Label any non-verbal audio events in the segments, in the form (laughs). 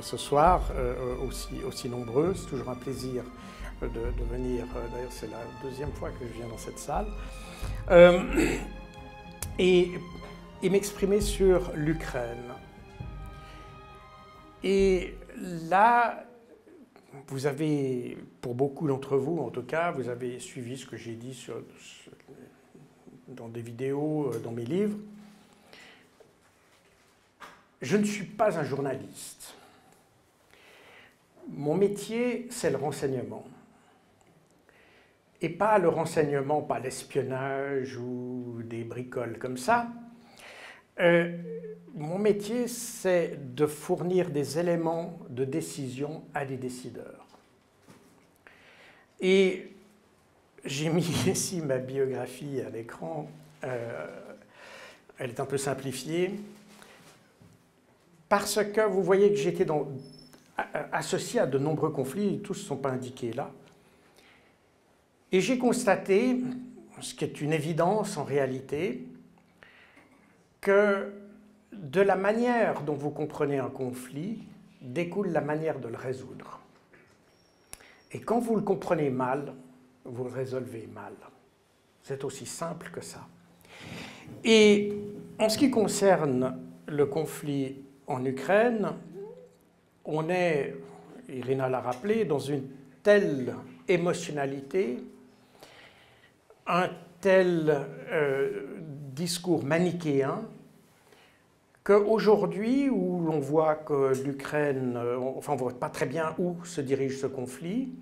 ce soir, euh, aussi, aussi nombreux. C'est toujours un plaisir de, venir. D'ailleurs, c'est la deuxième fois que je viens dans cette salle. et, et m'exprimer sur l'Ukraine. Et là, vous avez, pour beaucoup d'entre vous en tout cas, vous avez suivi ce que j'ai dit sur, dans des vidéos, dans mes livres. Je ne suis pas un journaliste. Mon métier, c'est le renseignement. Et pas le renseignement, pas l'espionnage ou des bricoles comme ça. Euh, mon métier, c'est de fournir des éléments de décision à des décideurs. Et j'ai mis (laughs) ici ma biographie à l'écran. Euh, elle est un peu simplifiée parce que vous voyez que j'étais associé à de nombreux conflits, tous ne sont pas indiqués là. Et j'ai constaté, ce qui est une évidence en réalité, que de la manière dont vous comprenez un conflit découle la manière de le résoudre. Et quand vous le comprenez mal, vous le résolvez mal. C'est aussi simple que ça. Et en ce qui concerne le conflit en Ukraine, on est, Irina l'a rappelé, dans une telle émotionnalité, un tel euh, discours manichéen, qu'aujourd'hui, où l'on voit que l'Ukraine, euh, enfin on ne voit pas très bien où se dirige ce conflit,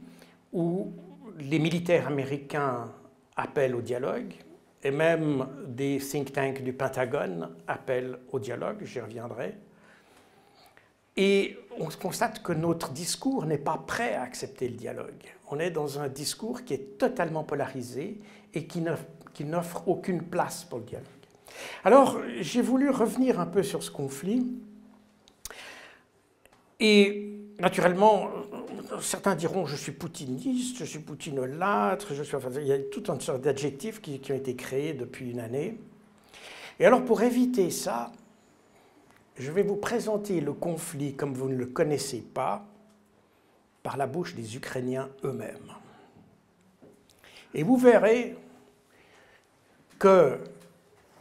où les militaires américains appellent au dialogue, et même des think tanks du Pentagone appellent au dialogue, j'y reviendrai, et on constate que notre discours n'est pas prêt à accepter le dialogue. On est dans un discours qui est totalement polarisé et qui n'offre aucune place pour le dialogue. Alors, j'ai voulu revenir un peu sur ce conflit. Et naturellement, certains diront je suis poutiniste, je suis poutinolâtre, je suis, il y a tout un sorte d'adjectifs qui, qui ont été créés depuis une année. Et alors, pour éviter ça, je vais vous présenter le conflit comme vous ne le connaissez pas par la bouche des Ukrainiens eux-mêmes. Et vous verrez que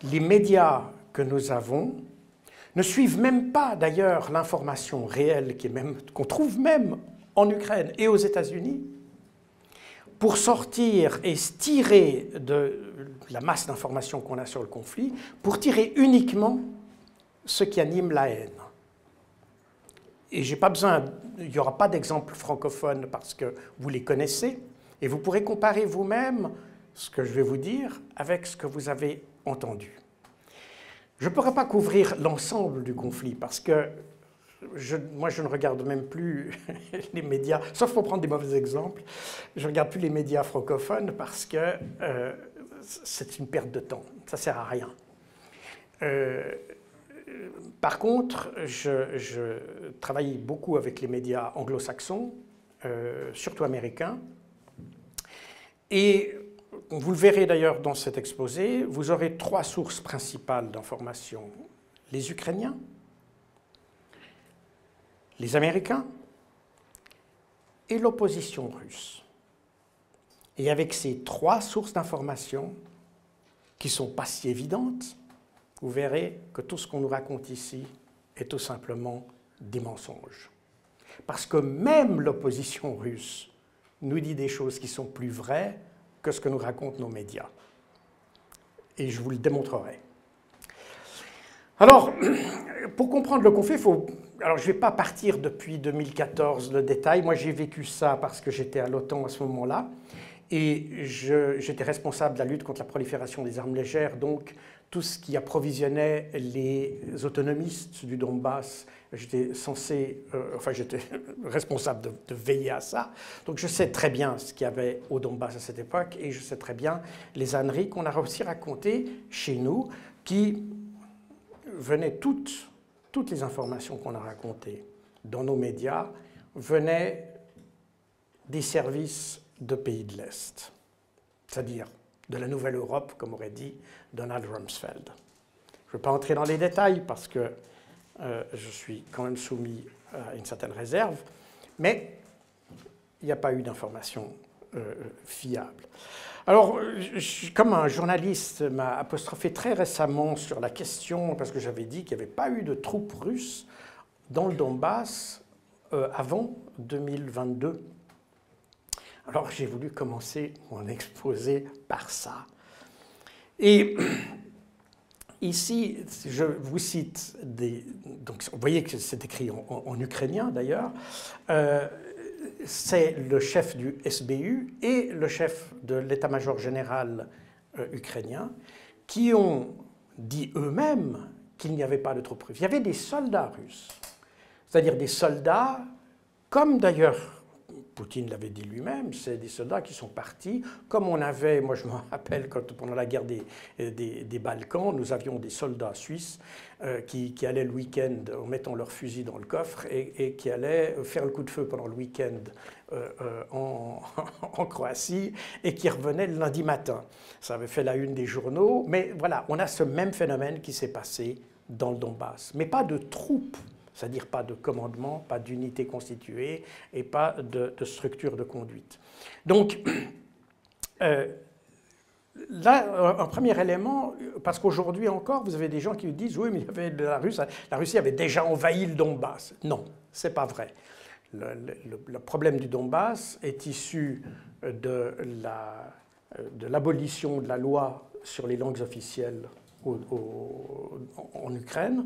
les médias que nous avons ne suivent même pas d'ailleurs l'information réelle qu'on trouve même en Ukraine et aux États-Unis pour sortir et se tirer de la masse d'informations qu'on a sur le conflit, pour tirer uniquement ce qui anime la haine. Et j'ai pas besoin, il n'y aura pas d'exemple francophone parce que vous les connaissez, et vous pourrez comparer vous-même ce que je vais vous dire avec ce que vous avez entendu. Je ne pourrai pas couvrir l'ensemble du conflit parce que moi, je ne regarde même plus (laughs) les médias, sauf pour prendre des mauvais exemples, je ne regarde plus les médias francophones parce que euh, c'est une perte de temps, ça ne sert à rien. Euh, par contre, je, travaille beaucoup avec les médias anglo-saxons, euh, surtout américains. Et vous le verrez d'ailleurs dans cet exposé, vous aurez trois sources principales d'information. Les Ukrainiens, les Américains et l'opposition russe. Et avec ces trois sources d'information, qui sont pas si évidentes, vous verrez que tout ce qu'on nous raconte ici est tout simplement des mensonges. Parce que même l'opposition russe nous dit des choses qui sont plus vraies que ce que nous racontent nos médias. Et je vous le démontrerai. Alors, (clears throat) pour comprendre le conflit, faut... Alors, je ne vais pas partir depuis 2014 le détail. Moi, j'ai vécu ça parce que j'étais à l'OTAN à ce moment-là. Et j'étais responsable de la lutte contre la prolifération des armes légères, donc tout ce qui approvisionnait les autonomistes du Donbass. J'étais censé, euh, enfin j'étais (laughs) responsable de, veiller à ça. Donc je sais très bien ce qu'il y avait au Donbass à cette époque et je sais très bien les âneries qu'on a aussi racontées chez nous qui venaient toutes, toutes les informations qu'on a racontées dans nos médias venaient des services de pays de l'Est, c'est-à-dire de la Nouvelle Europe, comme aurait dit Donald Rumsfeld. Je ne veux pas entrer dans les détails parce que je suis quand même soumis à une certaine réserve, mais il n'y a pas eu d'informations fiables. Alors, comme un journaliste m'a apostrophé très récemment sur la question, parce que j'avais dit qu'il n'y avait pas eu de troupes russes dans le Donbass euh, avant 2022. Alors j'ai voulu commencer mon exposé par ça. Et (clears throat) ici, je vous cite des... Donc vous voyez que c'est écrit en, ukrainien d'ailleurs. Euh, c'est le chef du SBU et le chef de l'état-major général euh, ukrainien qui ont dit eux-mêmes qu'il n'y avait pas de troupes russes. Il y avait des soldats russes, c'est-à-dire des soldats, comme d'ailleurs Poutine l'avait dit lui-même, c'est des soldats qui sont partis, comme on avait, moi je me (laughs) rappelle quand pendant la guerre des, des, Balkans, nous avions des soldats suisses euh, qui, qui, allaient le week-end en mettant leur fusil dans le coffre et, qui allaient faire le coup de feu pendant le week-end euh, euh, en, (laughs) en, Croatie et qui revenaient le lundi matin. Ça avait fait la une des journaux, mais voilà, on a ce même phénomène qui s'est passé dans le Donbass, mais pas de troupes c'est-à-dire pas de commandement, pas d'unité constituée et pas de, structure de conduite. Donc, euh, là, un premier élément, parce qu'aujourd'hui encore, vous avez des gens qui disent oui, mais la Russie avait déjà envahi le Donbass. Non, c'est pas vrai. Le, problème du Donbass est issu de l'abolition de la loi sur les langues officielles en Ukraine,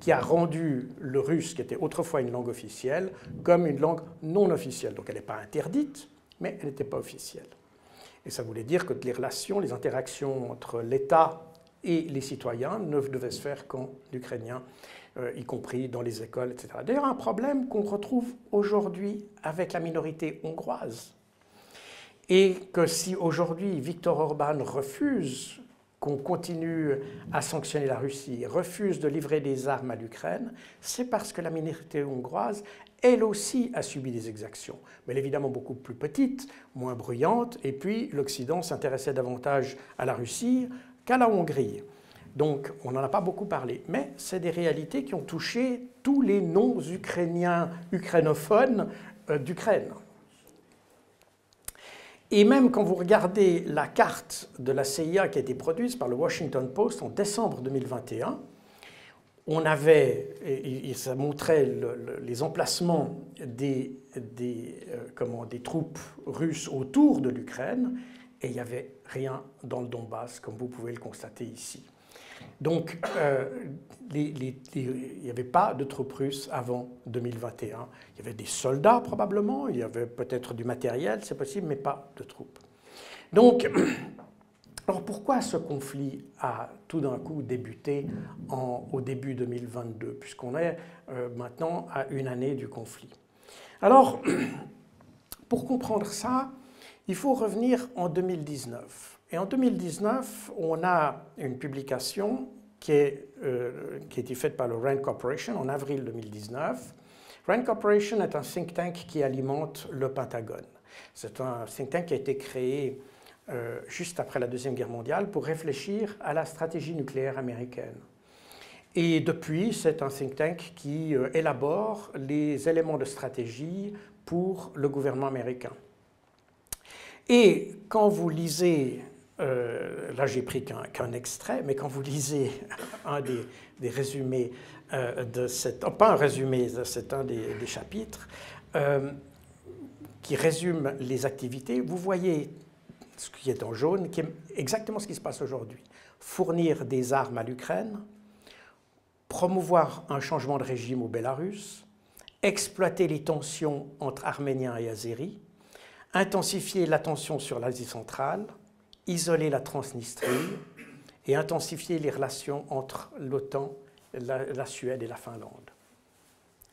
qui a rendu le russe, qui était autrefois une langue officielle, comme une langue non officielle. Donc elle n'est pas interdite, mais elle n'était pas officielle. Et ça voulait dire que les relations, les interactions entre l'État et les citoyens ne devaient se faire qu'en ukrainien, euh, y compris dans les écoles, etc. D'ailleurs, un problème qu'on retrouve aujourd'hui avec la minorité hongroise. Et que si aujourd'hui Viktor Orban refuse qu'on continue à sanctionner la Russie, refuse de livrer des armes à l'Ukraine, c'est parce que la minorité hongroise, elle aussi, a subi des exactions. Mais évidemment beaucoup plus petite, moins bruyante, et puis l'Occident s'intéressait davantage à la Russie qu'à la Hongrie. Donc on n'en a pas beaucoup parlé, mais c'est des réalités qui ont touché tous les non-ukrainiens, ukrainophones euh, d'Ukraine. Et même quand vous regardez la carte de la CIA qui a été produite par le Washington Post en décembre 2021, on avait, et ça montrait les emplacements des, euh, des troupes russes autour de l'Ukraine, et il n'y avait rien dans le Donbass, comme vous pouvez le constater ici. Donc, euh, il n'y avait pas de troupes russes avant 2021. Il y avait des soldats probablement, il y avait peut-être du matériel, c'est possible, mais pas de troupes. Donc, (clears throat) alors pourquoi ce conflit a tout d'un coup débuté au début 2022, puisqu'on est euh, maintenant à une année du conflit? Alors, (clears throat) pour comprendre ça, il faut revenir en 2019. Et en 2019, on a une publication euh, qui a été faite par le RAND Corporation en avril 2019. RAND Corporation est un think tank qui alimente le Pentagone. C'est un think tank qui a été créé euh, juste après la Deuxième Guerre mondiale pour réfléchir à la stratégie nucléaire américaine. Et depuis, c'est un think tank qui euh, élabore les éléments de stratégie pour le gouvernement américain. Et quand vous lisez euh, là j'ai pris qu'un extrait, mais quand vous lisez (laughs) un des, résumés euh, de cette, oh, pas un résumé, c'est un des, chapitres, euh, qui résume les activités, vous voyez ce qui est en jaune, qui est exactement ce qui se passe aujourd'hui. Fournir des armes à l'Ukraine, promouvoir un changement de régime au Bélarus, exploiter les tensions entre Arméniens et Azéris, intensifier la tension sur l'Asie centrale, isoler la Transnistrie et intensifier les relations entre l'OTAN, la, Suède et la Finlande.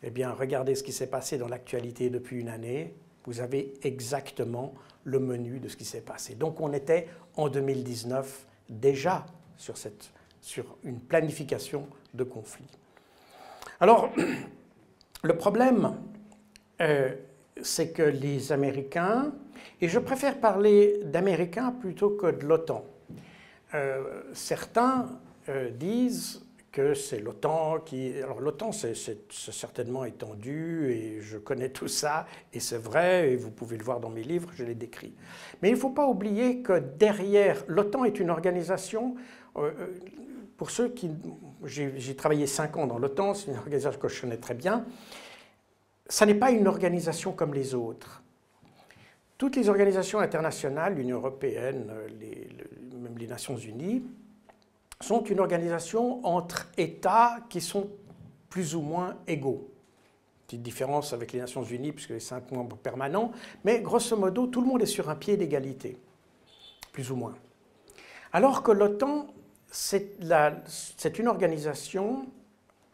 Eh bien, regardez ce qui s'est passé dans l'actualité depuis une année. Vous avez exactement le menu de ce qui s'est passé. Donc, on était en 2019 déjà sur, cette, sur une planification de conflit. Alors, (clears throat) le problème, euh, c'est que les Américains et je préfère parler d'Américains plutôt que de l'OTAN. Euh, certains euh, disent que c'est l'OTAN qui... Alors l'OTAN, c'est certainement étendu, et je connais tout ça, et c'est vrai, et vous pouvez le voir dans mes livres, je l'ai décrit. Mais il ne faut pas oublier que derrière, l'OTAN est une organisation, euh, pour ceux qui... J'ai travaillé cinq ans dans l'OTAN, c'est une organisation que je connais très bien, ça n'est pas une organisation comme les autres. Toutes les organisations internationales, l'Union européenne, même les Nations unies, sont une organisation entre États qui sont plus ou moins égaux. Petite différence avec les Nations Unies, puisque les cinq membres permanents, mais grosso modo, tout le monde est sur un pied d'égalité, plus ou moins. Alors que l'OTAN, c'est une organisation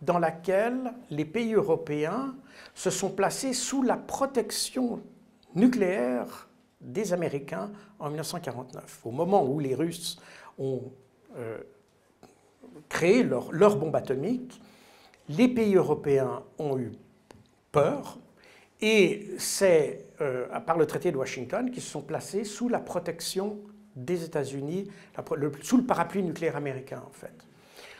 dans laquelle les pays européens se sont placés sous la protection nucléaire des Américains en 1949, au moment où les Russes ont euh, créé leur, bombe atomique, les pays européens ont eu peur et c'est euh, par le traité de Washington qu'ils se sont placés sous la protection des États-Unis, sous le parapluie nucléaire américain en fait.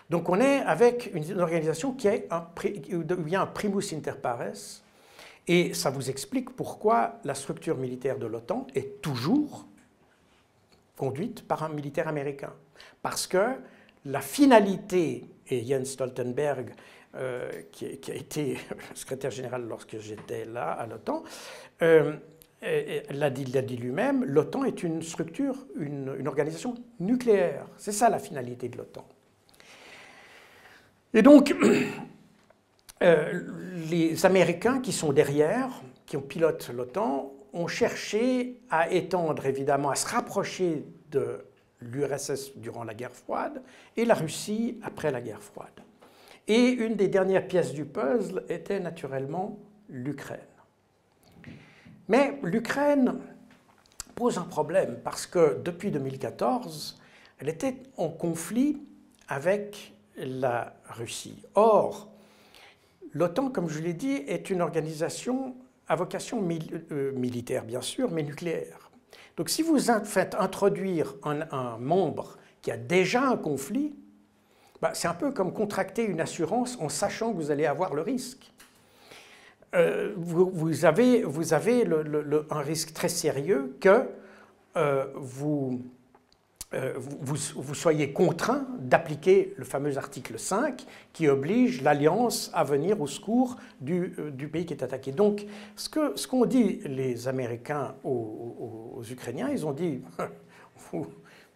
Donc on est avec une organisation qui est où il y a un primus inter pares, et ça vous explique pourquoi la structure militaire de l'OTAN est toujours conduite par un militaire américain. Parce que la finalité, et Jens Stoltenberg, euh, qui, a été (laughs) secrétaire général lorsque j'étais là à l'OTAN, euh, l'a dit, lui-même, l'OTAN est une structure, une organisation nucléaire. C'est ça la finalité de l'OTAN. Et donc, (clears throat) euh, les Américains qui sont derrière, qui ont pilote l'OTAN, ont cherché à étendre, évidemment, à se rapprocher de l'URSS durant la guerre froide et la Russie après la guerre froide. Et une des dernières pièces du puzzle était naturellement l'Ukraine. Mais l'Ukraine pose un problème parce que depuis 2014, elle était en conflit avec la Russie. Or, l'OTAN, comme je l'ai dit, est une organisation à vocation euh, militaire, bien sûr, mais nucléaire. Donc si vous faites introduire un, membre qui a déjà un conflit, bah, c'est un peu comme contracter une assurance en sachant que vous allez avoir le risque. Euh, vous, avez, un risque très sérieux que euh, vous euh, vous, soyez contraint d'appliquer le fameux article 5 qui oblige l'alliance à venir au secours du, euh, pays qui est attaqué. Donc, ce qu'ont dit les Américains aux, Ukrainiens, ils ont dit (laughs)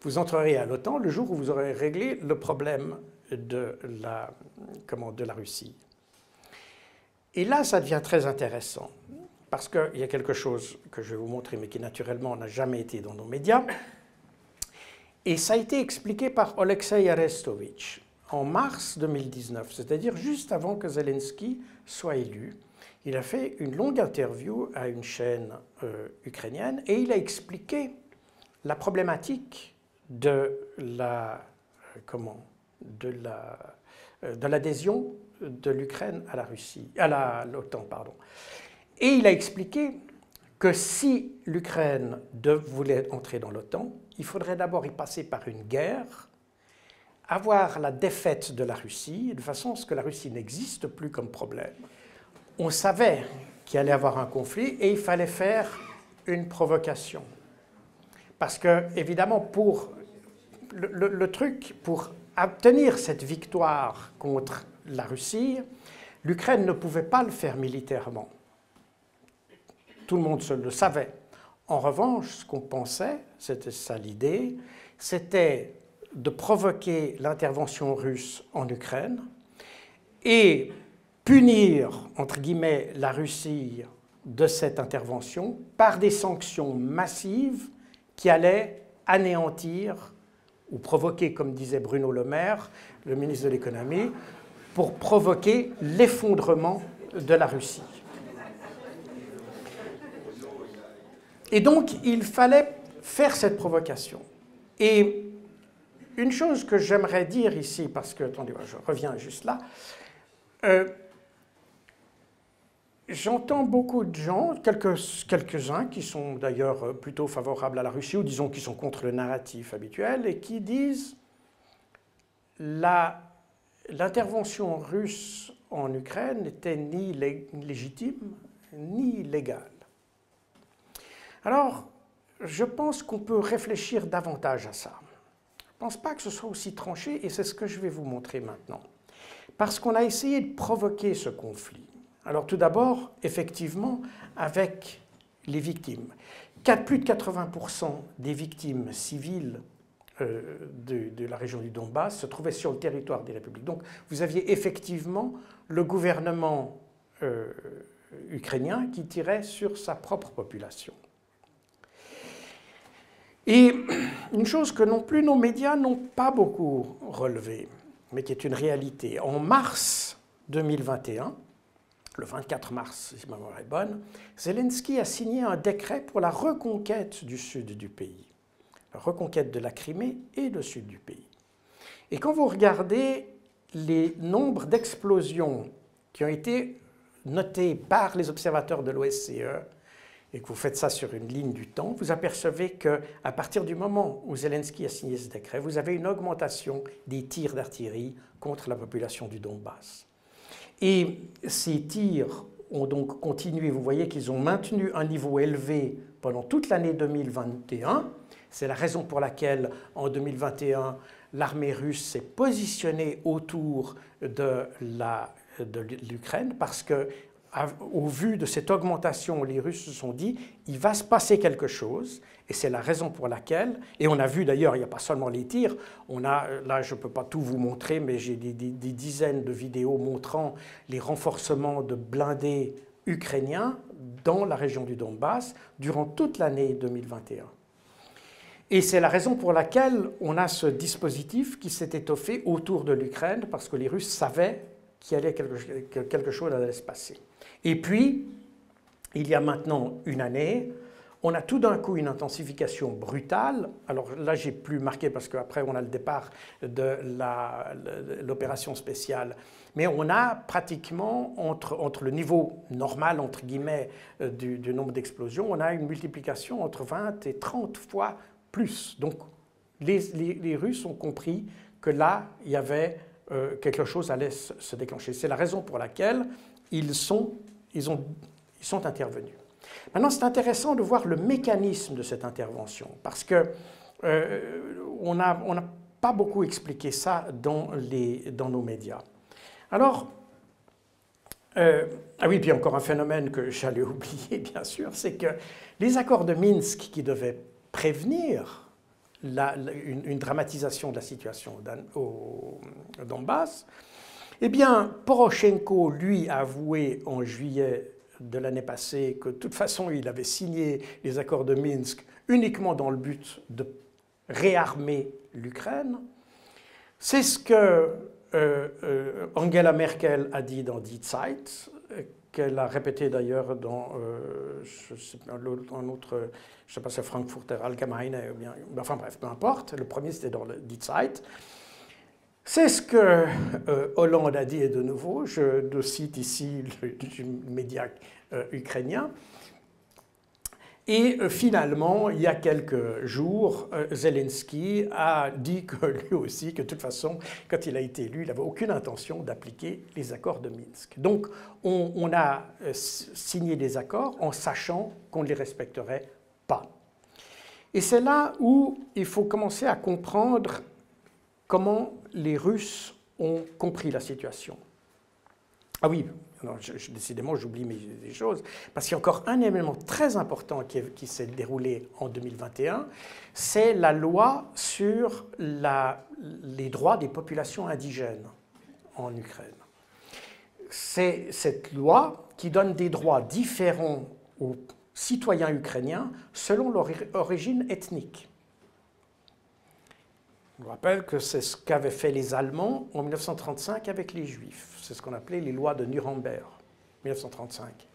vous, entrerez à l'OTAN le jour où vous aurez réglé le problème de la, de la Russie. Et là, ça devient très intéressant, parce qu'il y a quelque chose que je vais vous montrer, mais qui naturellement n'a jamais été dans nos médias et ça a été expliqué par Alexei Arestovitch en mars 2019, c'est-à-dire juste avant que Zelensky soit élu. Il a fait une longue interview à une chaîne euh, ukrainienne et il a expliqué la problématique de la euh, comment de la euh, de l'adhésion de l'Ukraine à la Russie à l'OTAN pardon. Et il a expliqué que si l'Ukraine voulait entrer dans l'OTAN, il faudrait d'abord y passer par une guerre, avoir la défaite de la Russie, de façon à ce que la Russie n'existe plus comme problème. On savait qu'il allait y avoir un conflit et il fallait faire une provocation. Parce que, évidemment, pour le truc, pour obtenir cette victoire contre la Russie, l'Ukraine ne pouvait pas le faire militairement. Tout le monde le savait. En revanche, ce qu'on pensait, c'était ça l'idée, c'était de provoquer l'intervention russe en Ukraine et punir, entre guillemets, la Russie de cette intervention par des sanctions massives qui allaient anéantir ou provoquer, comme disait Bruno Le Maire, le ministre de l'économie, pour provoquer l'effondrement de la Russie. Et donc, il fallait faire cette provocation. Et une chose que j'aimerais dire ici, parce que, attendez, je reviens juste là, euh, j'entends beaucoup de gens, quelques-uns qui sont d'ailleurs plutôt favorables à la Russie, ou disons qui sont contre le narratif habituel, et qui disent l'intervention russe en Ukraine n'était ni légitime ni légale. Alors, je pense qu'on peut réfléchir davantage à ça. Je ne pense pas que ce soit aussi tranché et c'est ce que je vais vous montrer maintenant. Parce qu'on a essayé de provoquer ce conflit. Alors tout d'abord, effectivement, avec les victimes. Plus de 80% des victimes civiles euh, de, la région du Donbass se trouvaient sur le territoire des républiques. Donc vous aviez effectivement le gouvernement euh, ukrainien qui tirait sur sa propre population. Et (clears throat) une chose que non plus nos médias n'ont pas beaucoup relevée, mais qui est une réalité, en mars 2021, le 24 mars, si ma mémoire est bonne, Zelensky a signé un décret pour la reconquête du sud du pays, la reconquête de la Crimée et le sud du pays. Et quand vous regardez les nombres d'explosions qui ont été notés par les observateurs de l'OSCE, et que vous faites ça sur une ligne du temps, vous apercevez qu'à partir du moment où Zelensky a signé ce décret, vous avez une augmentation des tirs d'artillerie contre la population du Donbass. Et ces tirs ont donc continué. Vous voyez qu'ils ont maintenu un niveau élevé pendant toute l'année 2021. C'est la raison pour laquelle, en 2021, l'armée russe s'est positionnée autour de l'Ukraine, parce que au vu de cette augmentation, les Russes se sont dit, il va se passer quelque chose, et c'est la raison pour laquelle, et on a vu d'ailleurs, il n'y a pas seulement les tirs, on a, là je ne peux pas tout vous montrer, mais j'ai des, dizaines de vidéos montrant les renforcements de blindés ukrainiens dans la région du Donbass durant toute l'année 2021. Et c'est la raison pour laquelle on a ce dispositif qui s'est étoffé autour de l'Ukraine, parce que les Russes savaient qu'il allait quelque, quelque chose allait se passer. Et puis, il y a maintenant une année, on a tout d'un coup une intensification brutale. Alors là, j'ai plus marqué parce qu'après, on a le départ de l'opération spéciale. Mais on a pratiquement, entre, entre, le niveau normal, entre guillemets, euh, du, nombre d'explosions, on a une multiplication entre 20 et 30 fois plus. Donc les, Russes ont compris que là, il y avait euh, quelque chose allait se déclencher. C'est la raison pour laquelle ils sont ils, ont, ils sont intervenus. Maintenant, c'est intéressant de voir le mécanisme de cette intervention, parce que euh, on n'a on pas beaucoup expliqué ça dans, les, dans nos médias. Alors, euh, ah oui, puis encore un phénomène que j'allais (laughs) oublier, bien sûr, c'est que les accords de Minsk qui devaient prévenir une, une, dramatisation de la situation au Donbass, eh bien, Poroshenko, lui, a avoué en juillet de l'année passée que de toute façon, il avait signé les accords de Minsk uniquement dans le but de réarmer l'Ukraine. C'est ce que euh, euh, Angela Merkel a dit dans Die Zeit, qu'elle a répété d'ailleurs dans euh, un autre, je ne sais pas, c'est Frankfurter Allgemeine, bien, enfin bref, peu importe. Le premier, c'était dans le Die Zeit. C'est ce que euh, Hollande a dit, et de nouveau, je cite ici le, média euh, ukrainien. Et euh, finalement, il y a quelques jours, Zelensky a dit que (laughs) lui aussi, que de toute façon, quand il a été élu, il n'avait aucune intention d'appliquer les accords de Minsk. Donc, on, on a signé des accords en sachant qu'on ne les respecterait pas. Et c'est là où il faut commencer à comprendre comment les Russes ont compris la situation. Ah oui, décidément j'oublie des choses, parce qu'il y a encore un événement très important qui, s'est déroulé en 2021, c'est la loi sur les droits des populations indigènes en Ukraine. C'est cette loi qui donne des droits différents aux citoyens ukrainiens selon leur origine ethnique. Je vous rappelle que c'est ce qu'avaient fait les Allemands en 1935 avec les Juifs. C'est ce qu'on appelait les lois de Nuremberg, 1935.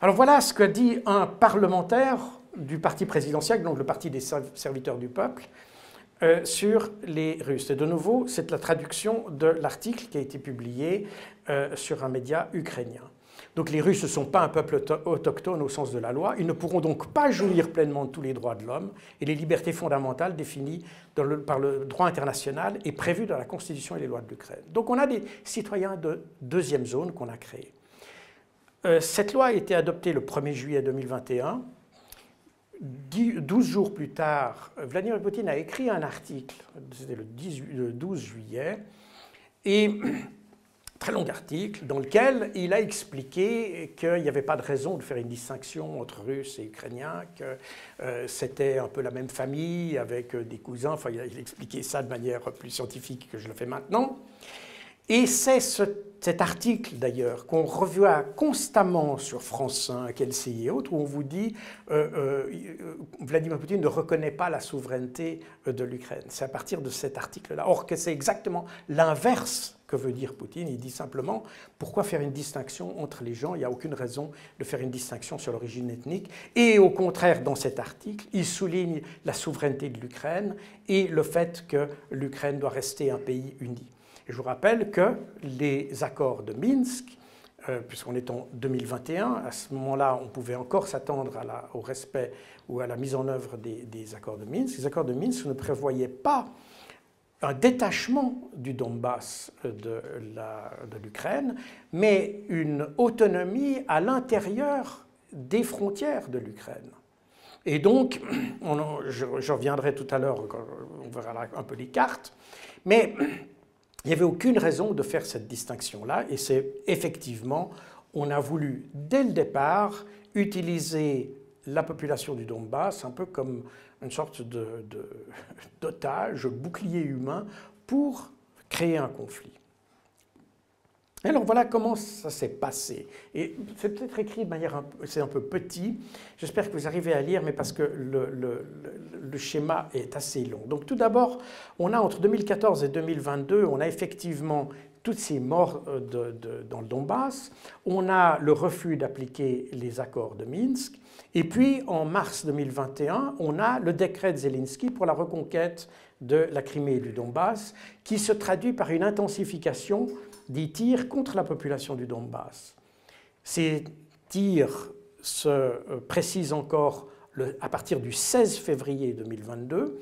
Alors voilà ce que dit un parlementaire du parti présidentiel, donc le parti des serviteurs du peuple, euh, sur les Russes. Et de nouveau, c'est la traduction de l'article qui a été publié euh, sur un média ukrainien. Donc les Russes ne sont pas un peuple autochtone au sens de la loi, ils ne pourront donc pas jouir pleinement de tous les droits de l'homme et les libertés fondamentales définies par le droit international et prévues dans la Constitution et les lois de l'Ukraine. Donc on a des citoyens de deuxième zone qu'on a créés. Euh, cette loi a été adoptée le 1er juillet 2021. 12 jours plus tard, Vladimir Poutine a écrit un article, c'était le, 12 juillet, et très long article dans lequel il a expliqué qu'il n'y avait pas de raison de faire une distinction entre Russes et Ukrainiens, que euh, c'était un peu la même famille avec euh, des cousins. Enfin, il a, expliqué ça de manière plus scientifique que je le fais maintenant. Et c'est cet article d'ailleurs qu'on revoit constamment sur France 5, LCI et autres, où on vous dit euh, euh, Vladimir Poutine ne reconnaît pas la souveraineté de l'Ukraine. C'est à partir de cet article-là. Or que c'est exactement l'inverse que veut dire Poutine. Il dit simplement pourquoi faire une distinction entre les gens? Il n'y a aucune raison de faire une distinction sur l'origine ethnique. Et au contraire, dans cet article, il souligne la souveraineté de l'Ukraine et le fait que l'Ukraine doit rester un pays uni je vous rappelle que les accords de Minsk, euh, puisqu'on est en 2021, à ce moment-là, on pouvait encore s'attendre au respect ou à la mise en œuvre des, accords de Minsk. Les accords de Minsk ne prévoyaient pas un détachement du Donbass de l'Ukraine, mais une autonomie à l'intérieur des frontières de l'Ukraine. Et donc, (clears throat) je, je, reviendrai tout à l'heure, on verra un peu les cartes, mais (clears throat) il n'y avait aucune raison de faire cette distinction-là, et c'est effectivement, on a voulu dès le départ utiliser la population du Donbass un peu comme une sorte (laughs) d'otage, de, bouclier humain, pour créer un conflit. Alors voilà comment ça s'est passé. Et c'est peut-être écrit de manière, c'est un peu petit, j'espère que vous arrivez à lire, mais parce que le, schéma est assez long. Donc tout d'abord, on a entre 2014 et 2022, on a effectivement toutes ces morts euh, de, dans le Donbass, on a le refus d'appliquer les accords de Minsk, et puis en mars 2021, on a le décret de Zelensky pour la reconquête de la Crimée et du Donbass, qui se traduit par une intensification des tirs contre la population du Donbass. Ces tirs se euh, précisent encore à partir du 16 février 2022.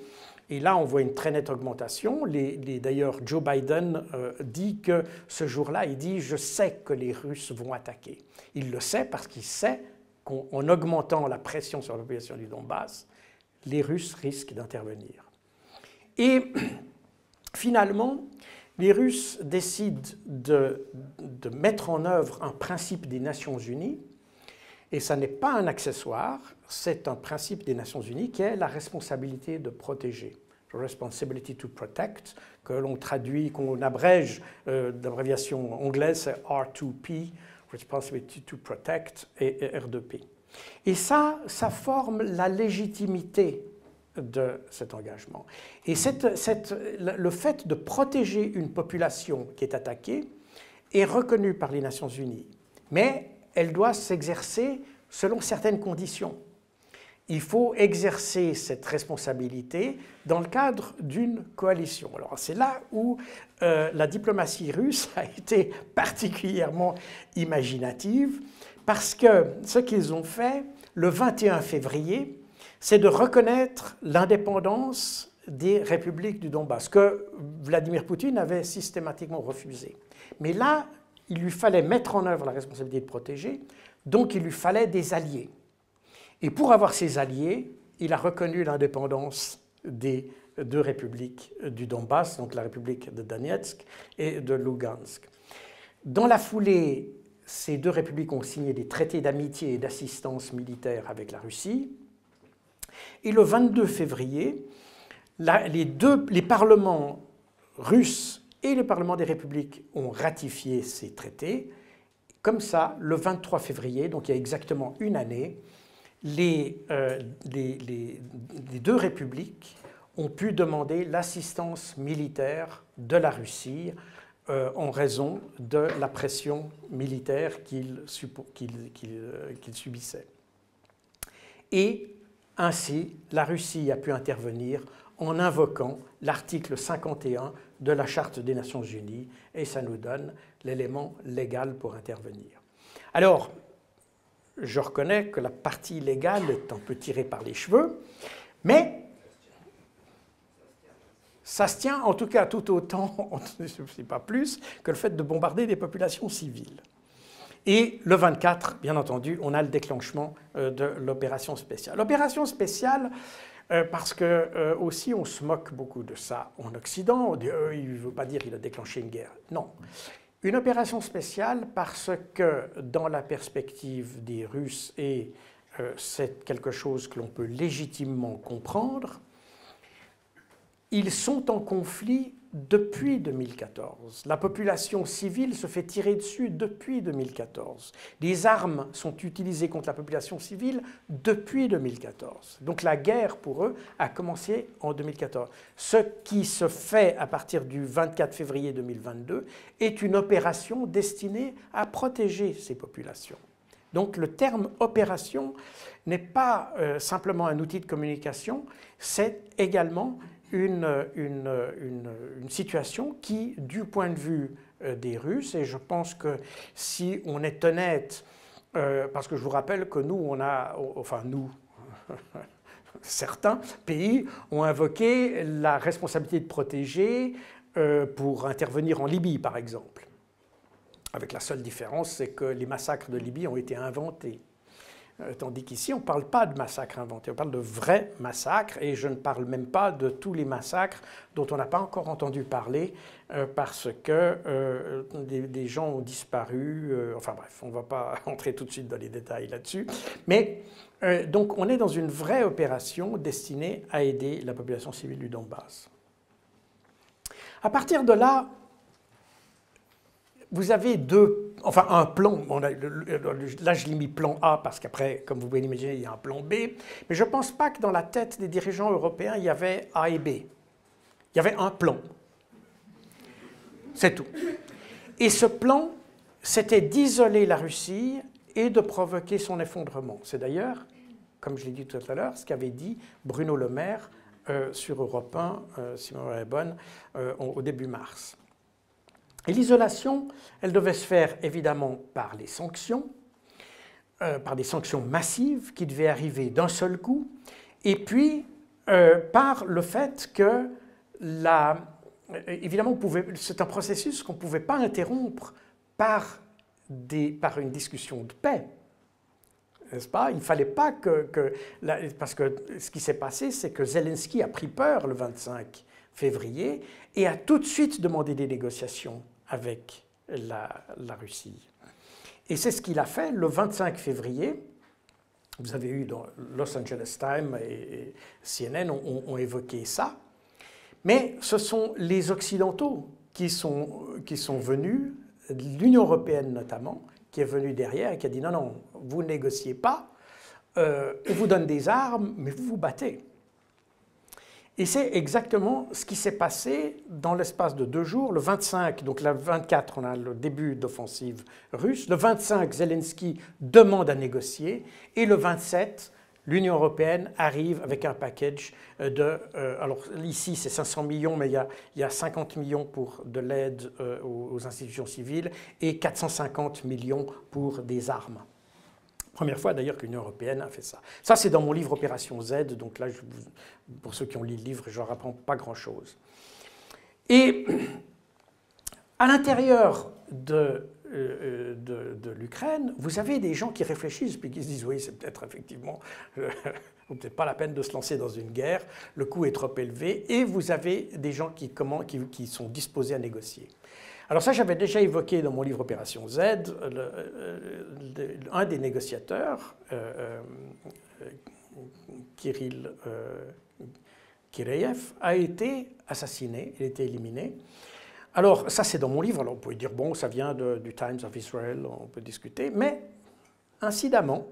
Et là, on voit une très nette augmentation. D'ailleurs, Joe Biden euh, dit que ce jour-là, il dit Je sais que les Russes vont attaquer. Il le sait parce qu'il sait qu'en augmentant la pression sur la population du Donbass, les Russes risquent d'intervenir. Et (clears throat) finalement, les Russes décident de, mettre en œuvre un principe des Nations Unies, et ça n'est pas un accessoire, c'est un principe des Nations Unies qui est la responsabilité de protéger. Responsibility to protect, que l'on traduit, qu'on abrège euh, d'abréviation anglaise, c'est R2P, Responsibility to Protect, et R2P. Et ça, ça forme la légitimité de cet engagement. Et le fait de protéger une population qui est attaquée est reconnu par les Nations Unies, mais elle doit s'exercer selon certaines conditions. Il faut exercer cette responsabilité dans le cadre d'une coalition. Alors c'est là où euh, la diplomatie russe a (laughs) été particulièrement imaginative, parce que ce qu'ils ont fait le 21 février, c'est de reconnaître l'indépendance des républiques du Donbass, que Vladimir Poutine avait systématiquement refusé. Mais là, il lui fallait mettre en œuvre la responsabilité de protéger, donc il lui fallait des alliés. Et pour avoir ces alliés, il a reconnu l'indépendance des deux républiques du Donbass, donc la république de Donetsk et de Lugansk. Dans la foulée, ces deux républiques ont signé des traités d'amitié et d'assistance militaire avec la Russie. Et le 22 février, les, deux, les parlements russes et le parlement des républiques ont ratifié ces traités. Comme ça, le 23 février, donc il y a exactement une année, les, euh, les, deux républiques ont pu demander l'assistance militaire de la Russie euh, en raison de la pression militaire qu'ils euh, subissaient. Et ainsi, la Russie a pu intervenir en invoquant l'article 51 de la Charte des Nations Unies, et ça nous donne l'élément légal pour intervenir. Alors, je reconnais que la partie légale est un peu tirée par les cheveux, mais ça se tient en tout cas tout autant, (laughs) ne pas plus, que le fait de bombarder des populations civiles. Et le 24, bien entendu, on a le déclenchement euh, de l'opération spéciale. L'opération spéciale, euh, parce que euh, aussi on se moque beaucoup de ça en Occident, on dit il ne veut pas dire qu'il a déclenché une guerre. Non. Une opération spéciale parce que dans la perspective des Russes, et c'est quelque chose que l'on peut légitimement comprendre, ils sont en conflit depuis 2014. La population civile se fait tirer dessus depuis 2014. Les armes sont utilisées contre la population civile depuis 2014. Donc la guerre pour eux a commencé en 2014. Ce qui se fait à partir du 24 février 2022 est une opération destinée à protéger ces populations. Donc le terme opération n'est pas euh, simplement un outil de communication, c'est également une, une, situation qui, du point de vue euh, des Russes, et je pense que si on est honnête, euh, parce que je vous rappelle que nous, on a, enfin nous, (laughs) certains pays ont invoqué la responsabilité de protéger euh, pour intervenir en Libye, par exemple. Avec la seule différence, c'est que les massacres de Libye ont été inventés. Euh, tandis qu'ici, on ne parle pas de massacres inventés, on parle de vrais massacres, et je ne parle même pas de tous les massacres dont on n'a pas encore entendu parler euh, parce que euh, des, gens ont disparu. enfin bref, on ne va pas (laughs) entrer tout de suite dans les détails là-dessus. Mais donc, on est dans une vraie opération destinée à aider la population civile du Donbass. À partir de là, vous avez deux, enfin un plan, là je l'ai mis plan A parce qu'après, comme vous pouvez l'imaginer, il y a un plan B, mais je ne pense pas que dans la tête des dirigeants européens, il y avait A et B. Il y avait un plan. C'est tout. Et ce plan, c'était d'isoler la Russie et de provoquer son effondrement. C'est d'ailleurs, comme je l'ai dit tout à l'heure, ce qu'avait dit Bruno Le Maire euh, sur Europe 1, euh, si est euh, au début mars. Et l'isolation, elle devait se faire évidemment par les sanctions, euh, par des sanctions massives qui devaient arriver d'un seul coup, et puis euh, par le fait que, la, évidemment, c'est un processus qu'on ne pouvait pas interrompre par, des, par une discussion de paix. N'est-ce pas? Il ne fallait pas que... que parce que ce qui s'est passé, c'est que Zelensky a pris peur le 25 février et a tout de suite demandé des négociations avec la, Russie. Et c'est ce qu'il a fait le 25 février. Vous avez eu dans Los Angeles Times et, CNN ont, évoqué ça. Mais ce sont les Occidentaux qui sont, qui sont venus, l'Union européenne notamment, qui est venue derrière et qui a dit non, non, vous négociez pas, euh, on vous donne des armes, mais vous vous battez. Et c'est exactement ce qui s'est passé dans l'espace de deux jours. Le 25, donc le 24, on a le début d'offensive russe. Le 25, Zelensky demande à négocier. Et le 27, l'Union européenne arrive avec un package de... Euh, alors ici, c'est 500 millions, mais il y a, 50 millions pour de l'aide euh, aux institutions civiles et 450 millions pour des armes. Première fois d'ailleurs que l'Union européenne a fait ça. Ça, c'est dans mon livre Opération Z, donc là, pour ceux qui ont lu le livre, je leur apprends pas grand-chose. Et à l'intérieur de, euh, de, l'Ukraine, vous avez des gens qui réfléchissent puis qui se disent oui, c'est peut-être effectivement, euh, (laughs) peut-être pas la peine de se lancer dans une guerre, le coût est trop élevé, et vous avez des gens qui sont disposés à négocier. Alors ça, j'avais déjà évoqué dans mon livre Opération Z, euh, un des négociateurs, euh, euh, Kirill Kireyev, a été assassiné, il a été éliminé. Alors ça, c'est dans mon livre, alors on peut dire, bon, ça vient du Times of Israel, on peut discuter, mais incidemment,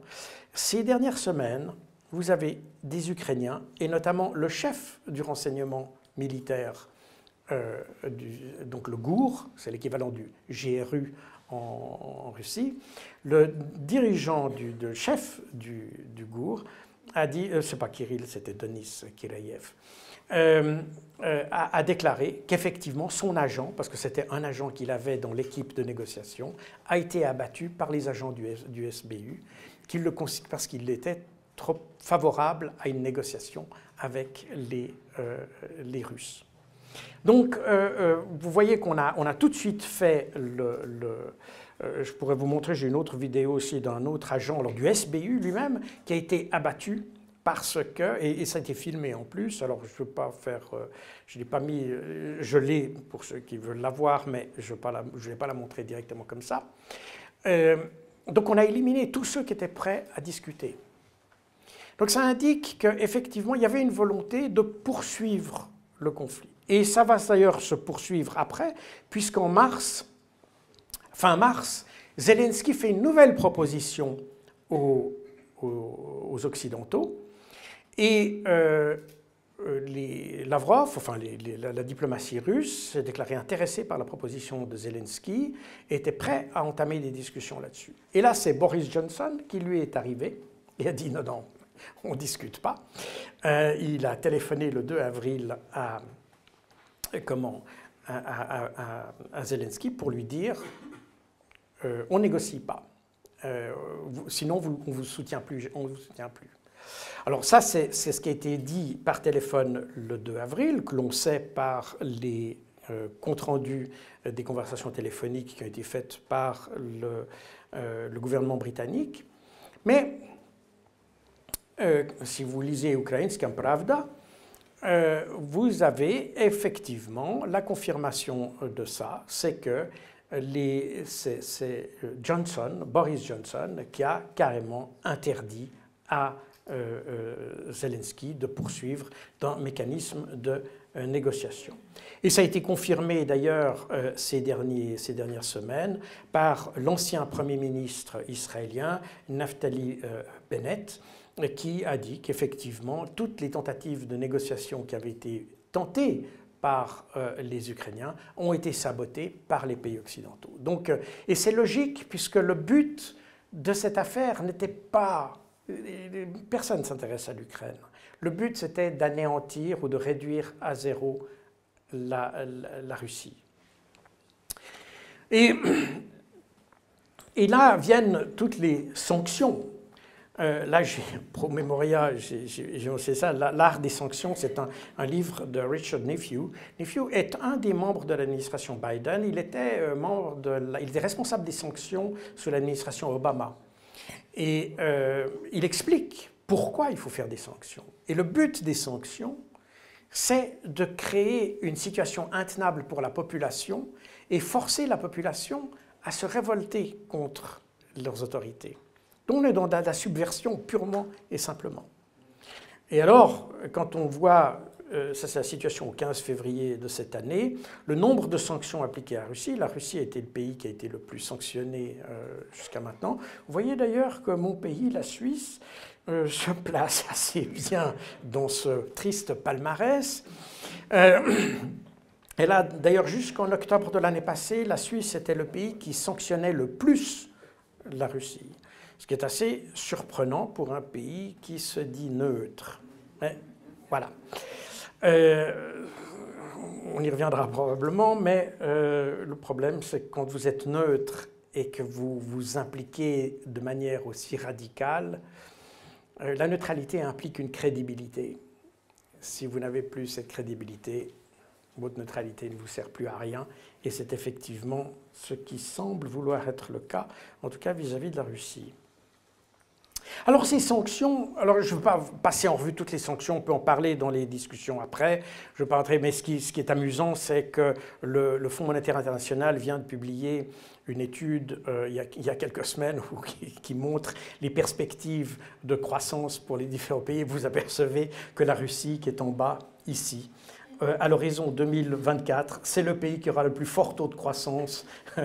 ces dernières semaines, vous avez des Ukrainiens, et notamment le chef du renseignement militaire euh, donc le GOUR, c'est l'équivalent du GRU en, Russie, le dirigeant, le chef du, du GOUR a dit, euh, c'est pas Kirill, c'était Denis Kirayev, a, déclaré qu'effectivement son agent, parce que c'était un agent qu'il avait dans l'équipe de négociation, a été abattu par les agents du, SBU le, parce qu'il était trop favorable à une négociation avec les Russes. Donc, vous voyez qu'on a, on a tout de suite fait le, euh, je pourrais vous montrer, j'ai une autre vidéo aussi d'un autre agent alors du SBU lui-même qui a été abattu parce que, et, ça a été filmé en plus, alors je ne veux pas faire, euh, je ne l'ai pas mis, euh, je l'ai pour ceux qui veulent la voir, mais je ne vais pas la montrer directement comme ça. donc on a éliminé tous ceux qui étaient prêts à discuter. Donc ça indique qu'effectivement, il y avait une volonté de poursuivre le conflit. Et ça va d'ailleurs se poursuivre après, puisqu'en mars, fin mars, Zelensky fait une nouvelle proposition aux, Occidentaux et euh, euh, la, diplomatie russe, s'est déclarée intéressée par la proposition de Zelensky et était prêt à entamer des discussions là-dessus. Et là, c'est Boris Johnson qui lui est arrivé et a dit non, non, on ne discute pas. Euh, il a téléphoné le 2 avril à, comment, à Zelensky pour lui dire euh, on négocie pas. Euh, sinon, on vous soutient plus. On vous soutient plus. Alors ça, c'est ce qui a été dit par téléphone le 2 avril, que l'on sait par les euh, comptes rendus des conversations téléphoniques qui ont été faites par le, le gouvernement britannique. Mais si vous lisez Ukrainska Pravda, vous avez effectivement la confirmation de ça, c'est que c'est euh, Johnson, Boris Johnson, qui a carrément interdit à euh, euh, Zelensky de poursuivre dans un mécanisme de négociation. Et ça a été confirmé d'ailleurs ces, dernières semaines par l'ancien Premier ministre israélien Naftali Bennett, qui a dit qu'effectivement toutes les tentatives de négociation qui avaient été tentées par euh, les Ukrainiens ont été sabotés par les pays occidentaux. Donc, euh, et c'est logique puisque le but de cette affaire n'était pas... Euh, personne ne s'intéresse à l'Ukraine. Le but, c'était d'anéantir ou de réduire à zéro la, la Russie. Et, (clears throat) et là viennent toutes les sanctions euh, là, j'ai (laughs) pro Memoria, j'ai ça. L'art des sanctions, c'est un, livre de Richard Nephew. Nephew est un des membres de l'administration Biden. Il était euh, membre de, il était responsable des sanctions sous l'administration Obama. Et euh, il explique pourquoi il faut faire des sanctions. Et le but des sanctions, c'est de créer une situation intenable pour la population et forcer la population à se révolter contre leurs autorités. On est dans la subversion purement et simplement. Et alors, quand on voit, euh, ça c'est la situation au 15 février de cette année, le nombre de sanctions appliquées à la Russie, la Russie a été le pays qui a été le plus sanctionné euh, jusqu'à maintenant. Vous voyez d'ailleurs que mon pays, la Suisse, euh, se (laughs) place assez bien dans ce triste palmarès. (clears throat) elle a d'ailleurs jusqu'en octobre de l'année passée, la Suisse était le pays qui sanctionnait le plus la Russie ce qui est assez surprenant pour un pays qui se dit neutre. Voilà. Euh, on y reviendra probablement, mais euh, le problème, c'est que quand vous êtes neutre et que vous vous impliquez de manière aussi radicale, euh, la neutralité implique une crédibilité. Si vous n'avez plus cette crédibilité, votre neutralité ne vous sert plus à rien. Et c'est effectivement ce qui semble vouloir être le cas, en tout cas vis à -vis de la Russie. Alors ces sanctions, alors je ne veux pas passer en revue toutes les sanctions, on peut en parler dans les discussions après, je pas rentrer, mais ce qui, est amusant, c'est que le, Fonds monétaire international vient de publier une étude euh, il, y a, quelques semaines (laughs) qui, montre les perspectives de croissance pour les différents pays. Vous apercevez que la Russie, qui est en bas ici, euh, à l'horizon 2024, c'est le pays qui aura le plus fort taux de croissance, (laughs)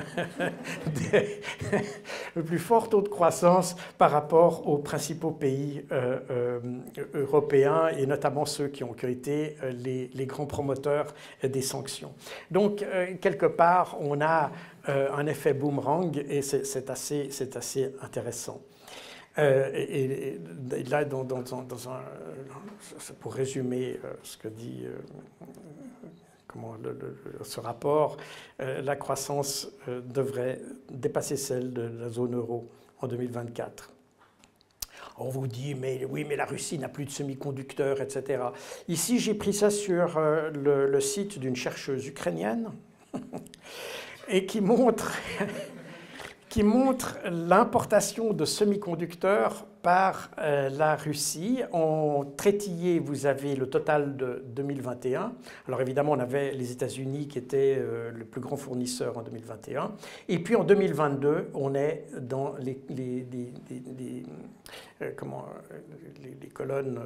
le plus fort taux de croissance par rapport aux principaux pays euh, euh, européens et notamment ceux qui ont, été les, grands promoteurs des sanctions. Donc, quelque part, on a un effet boomerang et c'est assez, assez intéressant. Et, là, un, pour résumer ce que dit ce rapport, la croissance devrait dépasser celle de la zone euro en 2024. On vous dit, mais oui, mais la Russie n'a plus de semi-conducteurs, etc. Ici, j'ai pris ça sur euh, le, site d'une chercheuse ukrainienne (laughs) et qui montre, qui montre l'importation de semi-conducteurs par euh, la Russie. En traitillé, vous avez le total de 2021. Alors évidemment, on avait les États-Unis qui étaient euh, le plus grand fournisseur en 2021. Et puis en 2022, on est dans les, euh, comment, les, colonnes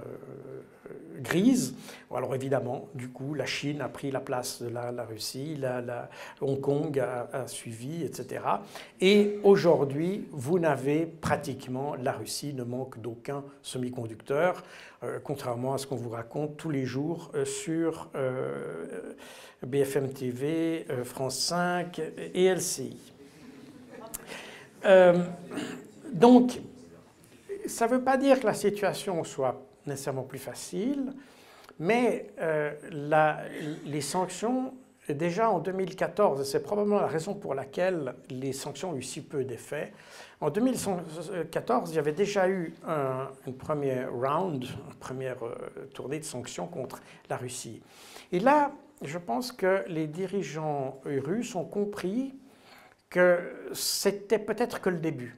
grises. Alors évidemment, du coup, la Chine a pris la place de la, Russie, Hong Kong a, suivi, etc. Et aujourd'hui, vous n'avez pratiquement la Russie manque d'aucun semi-conducteur, euh, contrairement à ce qu'on vous raconte tous les jours euh, sur euh, BFM TV, France 5 et LCI. donc, ça ne veut pas dire que la situation soit nécessairement plus facile, mais les sanctions déjà en 2014, c'est probablement la raison pour laquelle les sanctions ont eu si peu d'effet, en 2014, il y avait déjà eu un, une première round, une première euh, tournée de sanctions contre la Russie. Et là, je pense que les dirigeants russes ont compris que c'était peut-être que le début.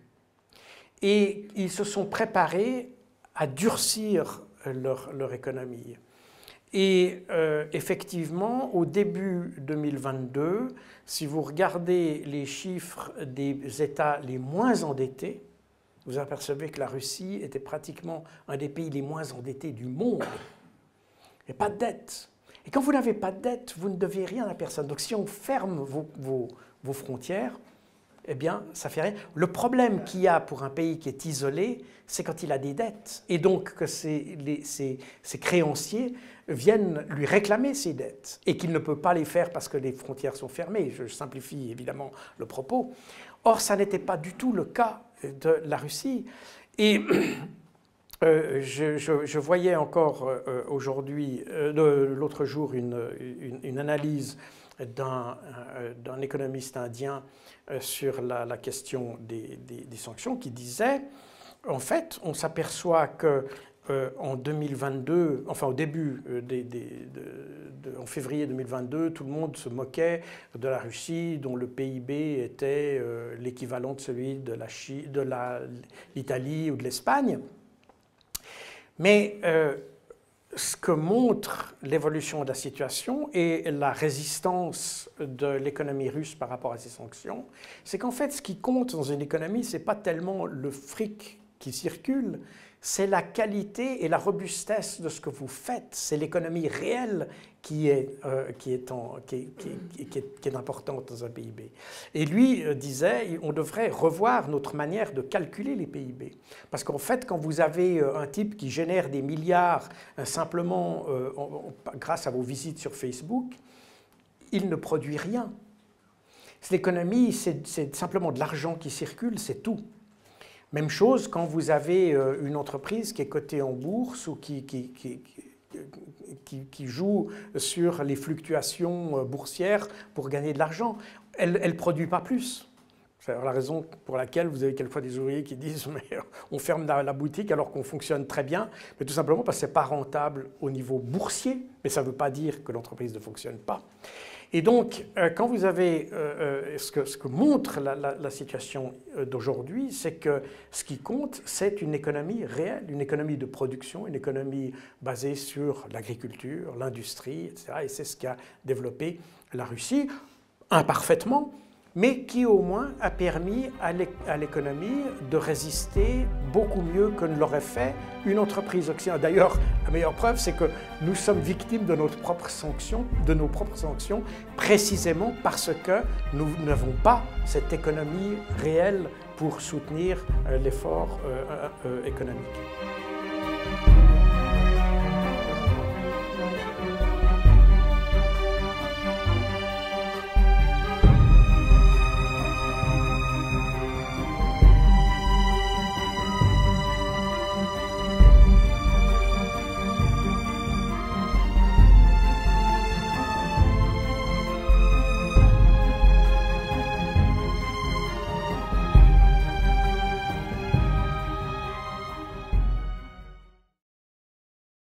Et ils se sont préparés à durcir leur, leur économie. Et euh, effectivement, au début 2022, si vous regardez les chiffres des États les moins endettés, vous apercevez que la Russie était pratiquement un des pays les moins endettés du monde. Et pas de dette. Et quand vous n'avez pas de dette, vous ne devez rien à personne. Donc si on ferme vos frontières, eh bien, ça fait rien. Le problème qu'il y a pour un pays qui est isolé, c'est quand il a des dettes. Et donc que ses, créanciers viennent lui réclamer ses dettes et qu'il ne peut pas les faire parce que les frontières sont fermées. Je simplifie évidemment le propos. Or, ça n'était pas du tout le cas de la Russie. Et (clears throat) euh, je, voyais encore euh, aujourd'hui, euh, l'autre jour, une, analyse d'un économiste indien sur la, question des, sanctions qui disait, en fait, on s'aperçoit que en 2022, enfin au début, euh, en février 2022, tout le monde se moquait de la Russie, dont le PIB était euh, l'équivalent de celui de l'Italie ou de l'Espagne. Mais ce que montre l'évolution de la situation et la résistance de l'économie russe par rapport à ces sanctions, c'est qu'en fait, ce qui compte dans une économie, ce n'est pas tellement le fric qui circule, c'est la qualité et la robustesse de ce que vous faites. C'est l'économie réelle qui est, euh, qui, est qui, est, importante dans un PIB. Et lui euh, disait, on devrait revoir notre manière de calculer les PIB. Parce qu'en fait, quand vous avez euh, un type qui génère des milliards simplement grâce à vos visites sur Facebook, il ne produit rien. L'économie, c'est simplement de l'argent qui circule, c'est tout. Même chose quand vous avez euh, une entreprise qui est cotée en bourse ou qui, joue sur les fluctuations euh, boursières pour gagner de l'argent. Elle ne produit pas plus. C'est la raison pour laquelle vous avez quelquefois des ouvriers qui disent (laughs) mais on ferme la, boutique alors qu'on fonctionne très bien, mais tout simplement parce que ce n'est pas rentable au niveau boursier, mais ça ne veut pas dire que l'entreprise ne fonctionne pas. Et donc, euh, quand vous avez euh, euh, ce, que, ce, que, montre la, situation d'aujourd'hui, c'est que ce qui compte, c'est une économie réelle, une économie de production, une économie basée sur l'agriculture, l'industrie, etc. Et c'est ce qu'a développé la Russie, imparfaitement, mais qui au moins a permis à l'économie de résister beaucoup mieux que ne l'aurait fait une entreprise occidentale. D'ailleurs, la meilleure preuve, c'est que nous sommes victimes de, de nos propres sanctions, précisément parce que nous n'avons pas cette économie réelle pour soutenir euh, l'effort euh, euh, économique.